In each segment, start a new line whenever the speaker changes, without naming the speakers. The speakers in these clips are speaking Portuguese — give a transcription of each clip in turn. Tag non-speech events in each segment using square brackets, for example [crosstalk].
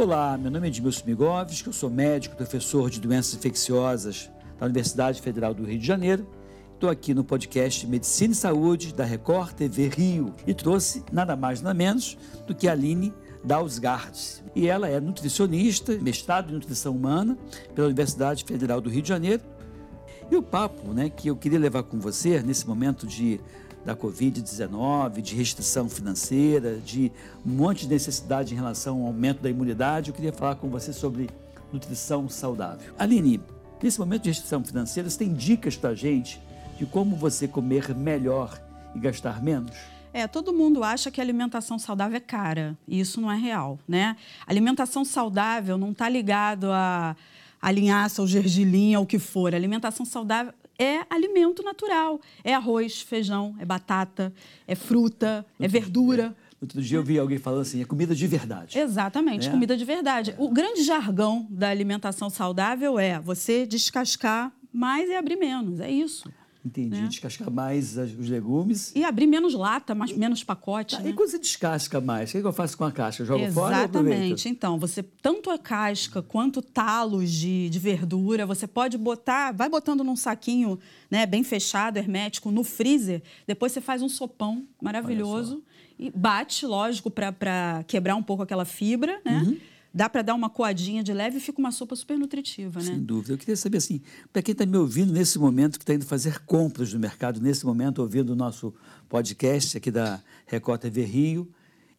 Olá, meu nome é Edmilson Migovski, eu sou médico, professor de doenças infecciosas da Universidade Federal do Rio de Janeiro. Estou aqui no podcast Medicina e Saúde da Record TV Rio e trouxe nada mais nada menos do que a Aline Dalsgaard. E ela é nutricionista, mestrado em nutrição humana pela Universidade Federal do Rio de Janeiro. E o papo né, que eu queria levar com você nesse momento de da Covid-19, de restrição financeira, de um monte de necessidade em relação ao aumento da imunidade, eu queria falar com você sobre nutrição saudável. Aline, nesse momento de restrição financeira, você tem dicas para a gente de como você comer melhor e gastar menos?
É, todo mundo acha que alimentação saudável é cara, e isso não é real, né? alimentação saudável não está ligado a, a linhaça, ao gergelim, ao que for. A alimentação saudável é alimento natural. É arroz, feijão, é batata, é fruta, é verdura.
Outro dia eu vi alguém falando assim, é comida de verdade.
Exatamente, é. comida de verdade. O grande jargão da alimentação saudável é você descascar mais e abrir menos. É isso.
Entendi. Né? Descascar mais os legumes.
E abrir menos lata, mais, menos pacote.
Tá,
né?
E quando você descasca mais, o que, é que eu faço com a casca? jogo
Exatamente.
fora
Exatamente. Então, você, tanto a casca quanto talos de, de verdura, você pode botar, vai botando num saquinho né, bem fechado, hermético, no freezer. Depois você faz um sopão maravilhoso e bate, lógico, para quebrar um pouco aquela fibra, né? Uhum dá para dar uma coadinha de leve e fica uma sopa super nutritiva, né?
Sem dúvida. Eu queria saber assim, para quem está me ouvindo nesse momento, que está indo fazer compras no mercado, nesse momento, ouvindo o nosso podcast aqui da Record TV Rio,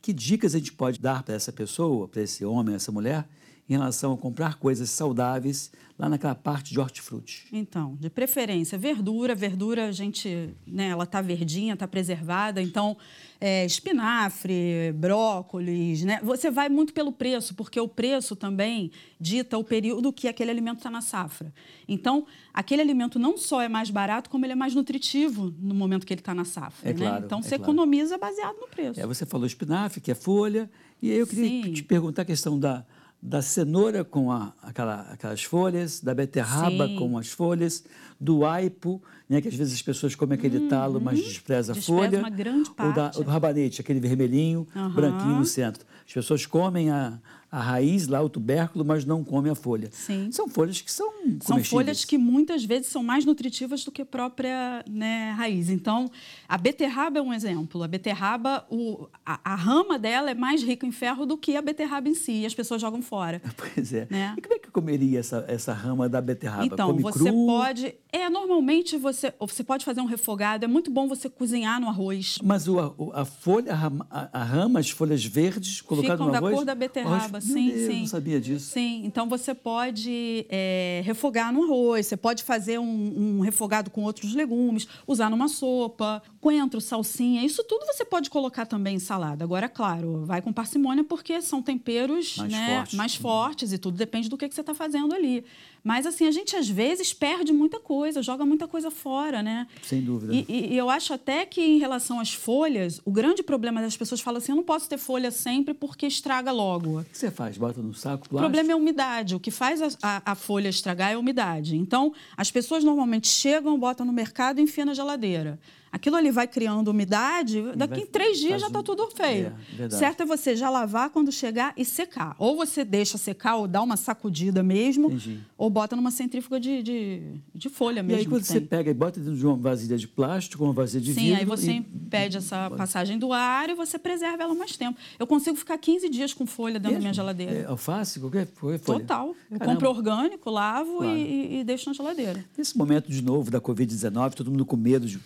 que dicas a gente pode dar para essa pessoa, para esse homem, essa mulher, em relação a comprar coisas saudáveis lá naquela parte de hortifruti?
Então, de preferência, verdura. Verdura, a gente, né, ela está verdinha, está preservada. Então, é, espinafre, brócolis, né? Você vai muito pelo preço, porque o preço também dita o período que aquele alimento está na safra. Então, aquele alimento não só é mais barato, como ele é mais nutritivo no momento que ele está na safra.
É
né?
claro,
então,
é
você
claro.
economiza baseado no preço.
É, você falou espinafre, que é folha. E aí eu queria
Sim.
te perguntar a questão da da cenoura com a, aquela, aquelas folhas, da beterraba
Sim.
com as folhas, do aipo, né, que às vezes as pessoas comem aquele talo, mas despreza a
Uhum. Despreza
folha.
uma grande
Ou, da,
parte.
ou do rabanete, aquele vermelhinho,
Aham.
branquinho no centro. As pessoas comem a, a raiz lá, o tubérculo, mas não comem a folha.
Sim.
São folhas que são
São folhas que muitas vezes são mais nutritivas do que a própria né, raiz. Então, a beterraba é um exemplo. A beterraba, o, a, a rama dela é mais rica em ferro do que a beterraba em si, e as pessoas jogam fora. [laughs]
Pois é.
Né?
E como é que comeria essa, essa rama da beterraba?
Então,
Come
você
cru?
pode. É, normalmente você, você pode fazer um refogado. É muito bom você cozinhar no arroz.
Mas o, a, a folha, a, rama- a, rama, as folhas verdes, colocado
Ficam
no
da
arroz...
cor da beterraba,
arroz-
sim,
Deus,
sim.
não sabia disso.
Sim, então você pode é, refogar no arroz, você pode fazer um, um refogado com outros legumes, usar numa sopa, coentro, salsinha, isso tudo você pode colocar também em salada. Agora, claro, vai com parcimônia porque são temperos
Mais
né,
fortes.
mais fortes e tudo depende do que, que você está fazendo ali. Mas assim, a gente às vezes perde muita coisa, joga muita coisa fora, né?
Sem dúvida.
E, e- e eu acho até que em relação às folhas, o grande problema das pessoas falam assim: eu não posso ter folha sempre porque estraga logo.
O que você faz? Bota no saco,
O problema é a umidade. O que faz a, a- a folha estragar é a umidade. Então, as pessoas normalmente chegam, botam no mercado e enfiam na geladeira. Aquilo ali vai criando umidade, daqui em três dias já está tudo feio.
É,
certo é você já lavar quando chegar e secar. Ou você deixa secar ou dá uma sacudida mesmo,
Entendi.
ou bota numa centrífuga de, de, de folha
E
mesmo.
aí, quando você
tem.
pega e bota dentro de uma vasilha de plástico, uma vasilha de
Sim,
vidro...
aí você
e-
impede essa passagem do ar e você preserva ela mais tempo. Eu consigo ficar 15 dias com folha dentro da minha
Mesmo?
geladeira.
É, alface, qualquer folha?
Total. Eu
Caramba.
compro orgânico, lavo
Claro.
e, e- e deixo na geladeira.
Nesse momento, de novo, da Covid-19, todo mundo com medo de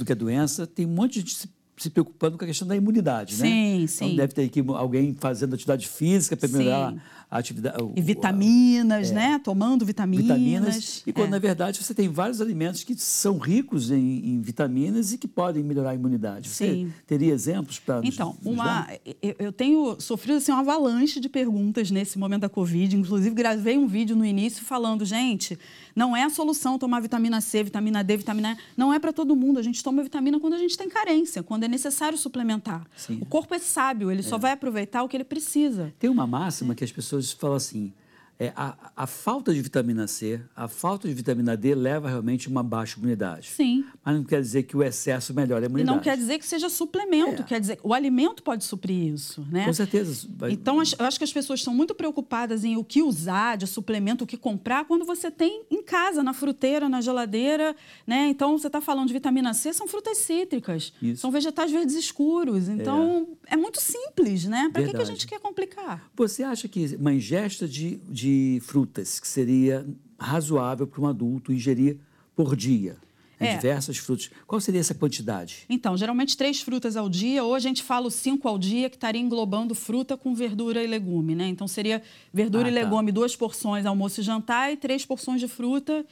tudo que é doença, tem um monte de se, preocupando com a questão da imunidade, né?
Sim,
Então,
sim.
deve ter aqui alguém fazendo atividade física para melhorar
Sim.
a atividade...
E
a-
vitaminas, né? Tomando vitaminas.
vitaminas. E quando,
É.
na verdade, você tem vários alimentos que são ricos em, em vitaminas e que podem melhorar a imunidade. Você
Sim.
teria exemplos para nos,
Então,
nos
uma,
dar?
eu eu tenho sofrido assim, uma avalanche de perguntas nesse momento da Covid. Inclusive, gravei um vídeo no início falando, gente, não é a solução tomar vitamina C, vitamina D, vitamina E. Não é para todo mundo. A gente toma vitamina quando a gente tem carência, quando é necessário suplementar.
Sim.
O corpo é sábio, ele só vai aproveitar o que ele precisa.
Tem uma máxima que as pessoas falam assim: é, a, a, falta de vitamina C, a falta de vitamina D leva realmente a uma baixa imunidade.
Sim.
Mas não quer dizer que o excesso melhora a imunidade.
E não quer dizer que seja suplemento, é. quer dizer, o alimento pode suprir isso, né?
Com certeza.
Então, eu acho que as pessoas estão muito preocupadas em o que usar de suplemento, o que comprar, quando você tem em casa, na fruteira, na geladeira, né? Então, você está falando de vitamina C, são frutas cítricas, isso. são vegetais verdes escuros. Então, é, é muito simples, né? Para que, que a gente quer complicar?
Você acha que uma ingesta de, de de frutas, que seria razoável para um adulto ingerir por dia. É. Diversas frutas. Qual seria essa quantidade?
Então, geralmente três frutas ao dia, ou a gente fala cinco ao dia, que estaria englobando fruta com verdura e legume, né? Então, seria verdura ah, e tá. legume, duas porções almoço e jantar, e três porções de fruta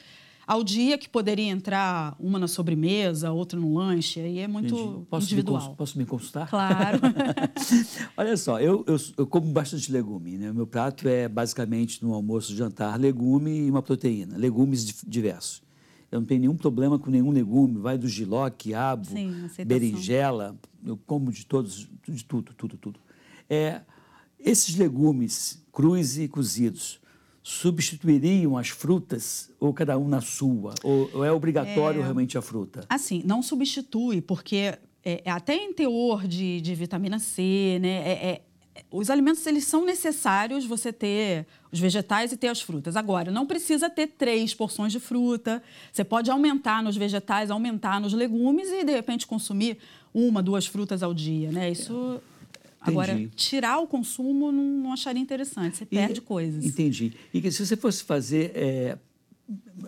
ao dia, que poderia entrar uma na sobremesa, outra no lanche, aí é muito posso individual.
Me, posso me consultar?
Claro. [laughs]
Olha só, eu, eu, eu, como bastante legume, né? O meu prato é basicamente no almoço, jantar, legume e uma proteína, legumes diversos. Eu não tenho nenhum problema com nenhum legume, vai do giló, quiabo, Sim, berinjela, eu como de todos, de tudo, tudo, tudo. É, esses legumes crus e cozidos, substituiriam as frutas ou cada um na sua? Ou, ou é obrigatório é, realmente a fruta?
Assim, não substitui, porque é, é até em teor de, de vitamina C, né? É, é, os alimentos eles são necessários você ter os vegetais e ter as frutas. Agora, não precisa ter três porções de fruta. Você pode aumentar nos vegetais, aumentar nos legumes e de repente consumir uma, duas frutas ao dia, né? Isso Agora, tirar o consumo não, não acharia interessante, você perde coisas.
Entendi. E que se você fosse fazer é,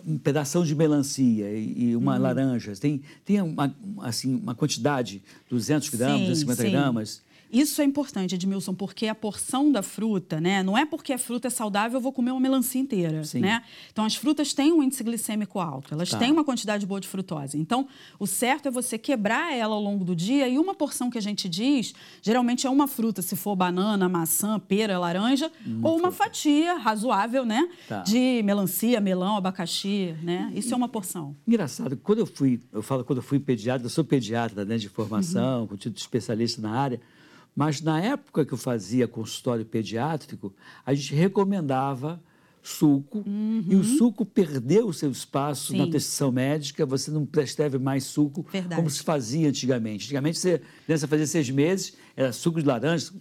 um pedaço de melancia e, uma uhum. laranja, tem, tem uma, assim, uma quantidade, 200 gramas, sim, 250 sim. gramas
isso é importante, Edmilson, porque a porção da fruta, né? Não é porque a fruta é saudável eu vou comer uma melancia inteira, Sim. né? Então as frutas têm um índice glicêmico alto, elas tá. têm uma quantidade boa de frutose. Então o certo é você quebrar ela ao longo do dia e uma porção que a gente diz, geralmente é uma fruta, se for banana, maçã, pera, laranja, uma ou uma fruta. fatia razoável, né? Tá. De melancia, melão, abacaxi, né? Isso e, é uma porção.
Engraçado, quando eu fui, eu falo quando eu fui pediatra, eu sou pediatra, né, de formação, uhum. com título de especialista na área. Mas na época que eu fazia consultório pediátrico, a gente recomendava suco uhum. e o suco perdeu o seu espaço Sim. na prescrição médica, você não prescreve mais suco Verdade. como se fazia antigamente. Antigamente, você, criança fazia seis meses, era suco de laranja,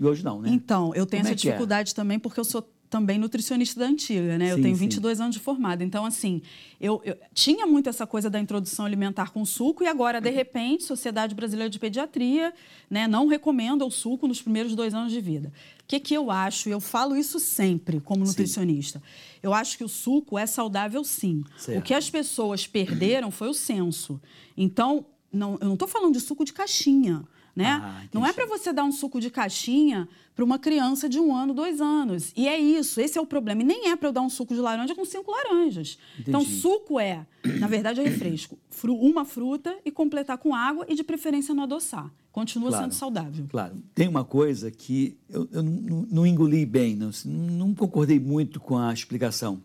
e hoje não, né?
Então, eu tenho como essa é, é? dificuldade é? também porque eu sou também nutricionista da antiga, né? Sim, eu tenho 22 sim. anos de formada. Então, assim, eu, eu, tinha muito essa coisa da introdução alimentar com suco e agora, de repente, Sociedade Brasileira de Pediatria né, não recomenda o suco nos primeiros dois anos de vida. O que, que eu acho? Eu falo isso sempre como nutricionista. Sim. Eu acho que o suco é saudável, sim. Certo. O que as pessoas perderam foi o senso. Então, não, eu não estou falando de suco de caixinha. Né? Ah, não é para você dar um suco de caixinha para uma criança de um ano, dois anos. E é isso, esse é o problema. E nem é para eu dar um suco de laranja com cinco laranjas. Então, Entendi. Então, suco é, na verdade, é refresco. Uma fruta e completar com água e, de preferência, não adoçar. Continua claro, sendo saudável.
Claro. Tem uma coisa que eu, eu não, não, engoli bem, não, não concordei muito com a explicação.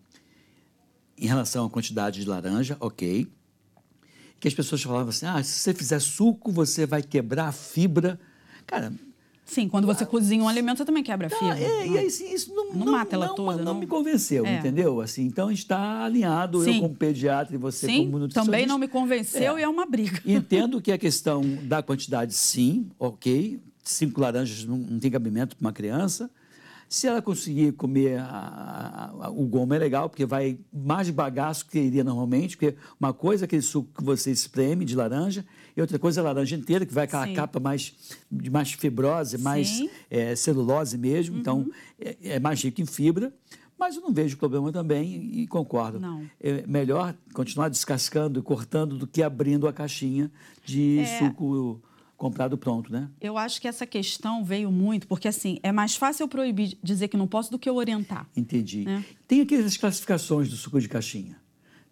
Em relação à quantidade de laranja, ok que as pessoas falavam assim: ah, se você fizer suco, você vai quebrar a fibra. Cara.
Sim, quando você ah, cozinha um alimento, você também quebra a fibra.
É, e aí, assim, isso não, não, não mata ela não, toda. Não, não me convenceu, é. entendeu? Assim, então está alinhado, Sim. eu como pediatra e você
sim,
como nutricionista.
também não me convenceu é. e é uma briga.
Entendo que a questão da quantidade, sim, ok. Cinco laranjas não, não tem cabimento para uma criança. Se ela conseguir comer a, a, o gomo é legal, porque vai mais bagaço que iria normalmente, porque uma coisa é aquele suco que você espreme de laranja, e outra coisa é a laranja inteira, que vai aquela Sim. capa mais, mais fibrosa, mais é, celulose mesmo, então uhum. então é, é mais rico em fibra. Mas eu não vejo problema também e concordo.
Não.
É melhor continuar descascando e cortando do que abrindo a caixinha de é... suco comprado pronto, né?
Eu acho que essa questão veio muito, porque assim, é mais fácil eu proibir dizer que não posso do que eu orientar.
Entendi. Né? Tem aquelas classificações do suco de caixinha.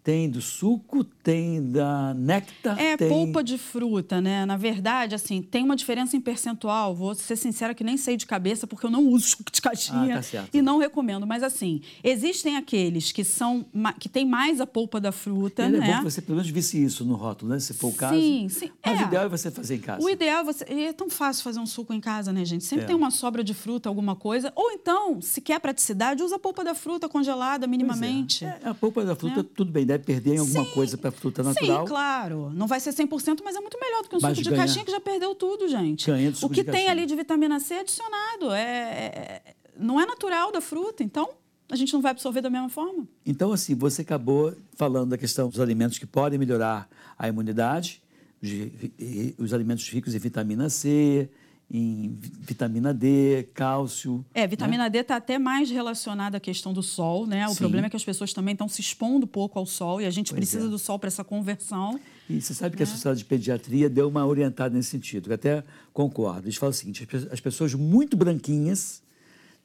Tem do suco, tem da néctar,
É
tem...
polpa de fruta, né? Na verdade, assim, tem uma diferença em percentual. Vou ser sincera que nem sei de cabeça, porque eu não uso suco de caixinha
Ah, tá certo.
e não recomendo. Mas assim, existem aqueles que são que tem mais a polpa da fruta,
Ele
né?
é bom que você pelo menos visse isso no rótulo, né? Se for o caso.
Sim, sim.
Mas
É.
o ideal é você fazer em casa.
O ideal é você. e É tão fácil fazer um suco em casa, né, gente? Sempre
É.
tem uma sobra de fruta, alguma coisa. Ou então, se quer praticidade, usa a polpa da fruta congelada
é.
minimamente.
É, a polpa da fruta,
Né?
tudo bem, deve perder em alguma
Sim.
coisa para a fruta natural.
Sim, claro. Não vai ser 100%, mas é muito melhor do que um
Mas
suco de
ganha-
caixinha que já perdeu tudo, gente.
Ganha do
o
suco
que
de
tem
caixinha.
ali de vitamina C é adicionado. É, é- é- não é natural da fruta, então a gente não vai absorver da mesma forma.
Então, assim, você acabou falando da questão dos alimentos que podem melhorar a imunidade, os alimentos ricos em vitamina C, em vi- vitamina D, cálcio.
É, vitamina D está até mais relacionada à questão do sol, né? O
Sim.
problema é que as pessoas também estão se expondo pouco ao sol e a gente
Pois
precisa
é.
do sol para essa conversão.
E você sabe que
É.
a Sociedade de Pediatria deu uma orientada nesse sentido, que eu até concordo. Eles falam o seguinte: as pessoas muito branquinhas,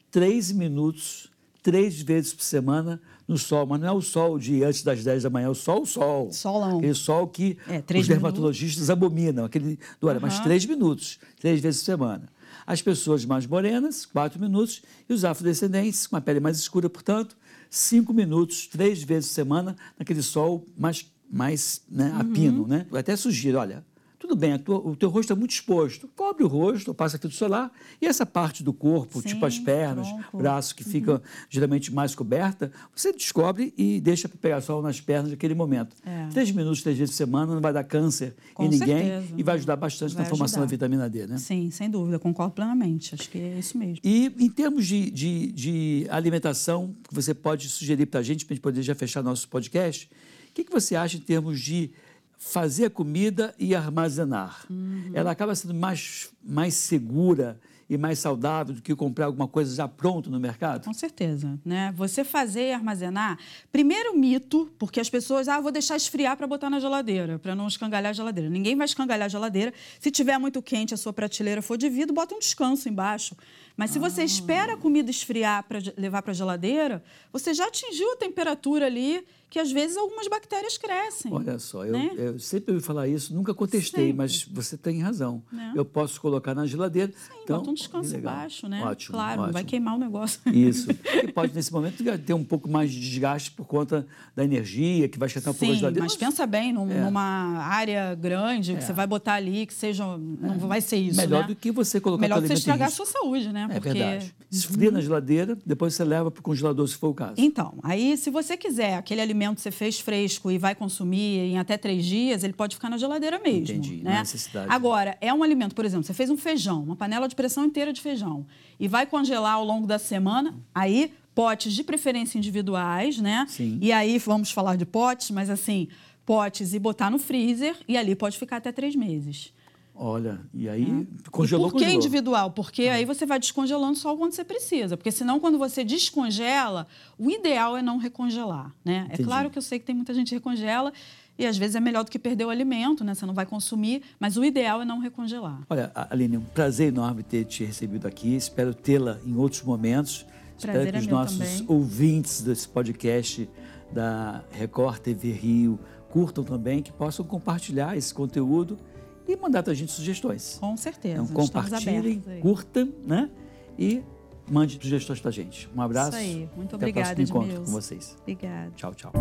três minutos, três vezes por semana no sol. Mas não é o sol de antes das 10 da manhã, é o sol, o sol.
Solão.
Aquele sol que
É,
os dermatologistas abominam, aquele do olha, mas
Aham.
três minutos, três vezes por semana. As pessoas mais morenas, quatro minutos, e os afrodescendentes, com a pele mais escura, portanto, cinco minutos, três vezes por semana, naquele sol mais, mais né, a pino. Né? Eu até sugiro, olha, tudo bem, tua- o teu rosto é muito exposto, cobre o rosto, passa filtro solar, e essa parte do corpo,
Sim,
tipo as pernas,
tronco.
braço, que fica geralmente mais coberta, você descobre e deixa para pegar sol nas pernas naquele momento.
É.
Três minutos, três vezes por semana, não vai dar câncer
Com
em ninguém
certeza.
e vai ajudar bastante
Vai
na formação
ajudar.
da vitamina D, né?
Sim, sem dúvida, concordo plenamente. Acho que é isso mesmo.
E em termos de, de, de alimentação, que você pode sugerir para a gente, para a gente poder já fechar nosso podcast, o que, que você acha em termos de fazer comida e armazenar?
Uhum.
Ela acaba sendo mais, mais segura e mais saudável do que comprar alguma coisa já pronta no mercado?
Com certeza, né? Você fazer e armazenar, primeiro mito, porque as pessoas, ah, vou deixar esfriar para botar na geladeira, para não escangalhar a geladeira. Ninguém vai escangalhar a geladeira. Se tiver muito quente, a sua prateleira for de vidro, bota um descanso embaixo. Mas se você espera a comida esfriar para levar para a geladeira, você já atingiu a temperatura ali que às vezes algumas bactérias crescem.
Olha só, eu,
Né?
eu sempre ouvi falar isso, nunca contestei,
Sempre.
mas você tem razão.
Né?
Eu posso colocar na geladeira.
Sim,
então,
bota um descanso embaixo, né?
Ótimo,
claro, não vai
ótimo.
queimar o negócio.
Isso. E [laughs] pode, nesse momento, ter um pouco mais de desgaste por conta da energia, que vai esquentar um pouco a geladeira.
mas pensa bem, num-
É.
numa área grande que você vai botar ali, que seja. Não vai ser isso.
Melhor
né?
do que você colocar
Melhor do que você estragar a sua saúde, né?
É
Porque...
verdade. Esfria na geladeira, depois você leva para o congelador, se for o caso.
Então, aí se você quiser aquele alimento que você fez fresco e vai consumir em até três dias, ele pode ficar na geladeira mesmo.
Entendi,
né?
necessidade.
Agora, é um alimento, por exemplo, você fez um feijão, uma panela de pressão inteira de feijão, e vai congelar ao longo da semana, aí potes de preferência individuais, né?
Sim.
E aí vamos falar de potes, mas assim, potes e botar no freezer, e ali pode ficar até três meses.
Olha, e aí congelou,
e por que
congelou.
individual? Porque aí você vai descongelando só quando você precisa. Porque senão, quando você descongela, o ideal é não recongelar. Né? É claro que eu sei que tem muita gente que recongela e às vezes é melhor do que perder o alimento, né? Você não vai consumir, mas o ideal é não recongelar.
Olha, Aline, um prazer enorme ter te recebido aqui. Espero tê-la em outros momentos.
Prazer
Espero que
é
os nossos
também.
ouvintes desse podcast da Record TV Rio curtam também, que possam compartilhar esse conteúdo e mandar para a gente sugestões.
Com certeza.
Então, compartilhem, curtam, né? E mande sugestões para a gente. Um abraço.
Isso aí. Muito
Até o
obrigada,
próximo encontro com vocês.
Obrigada.
Tchau, tchau.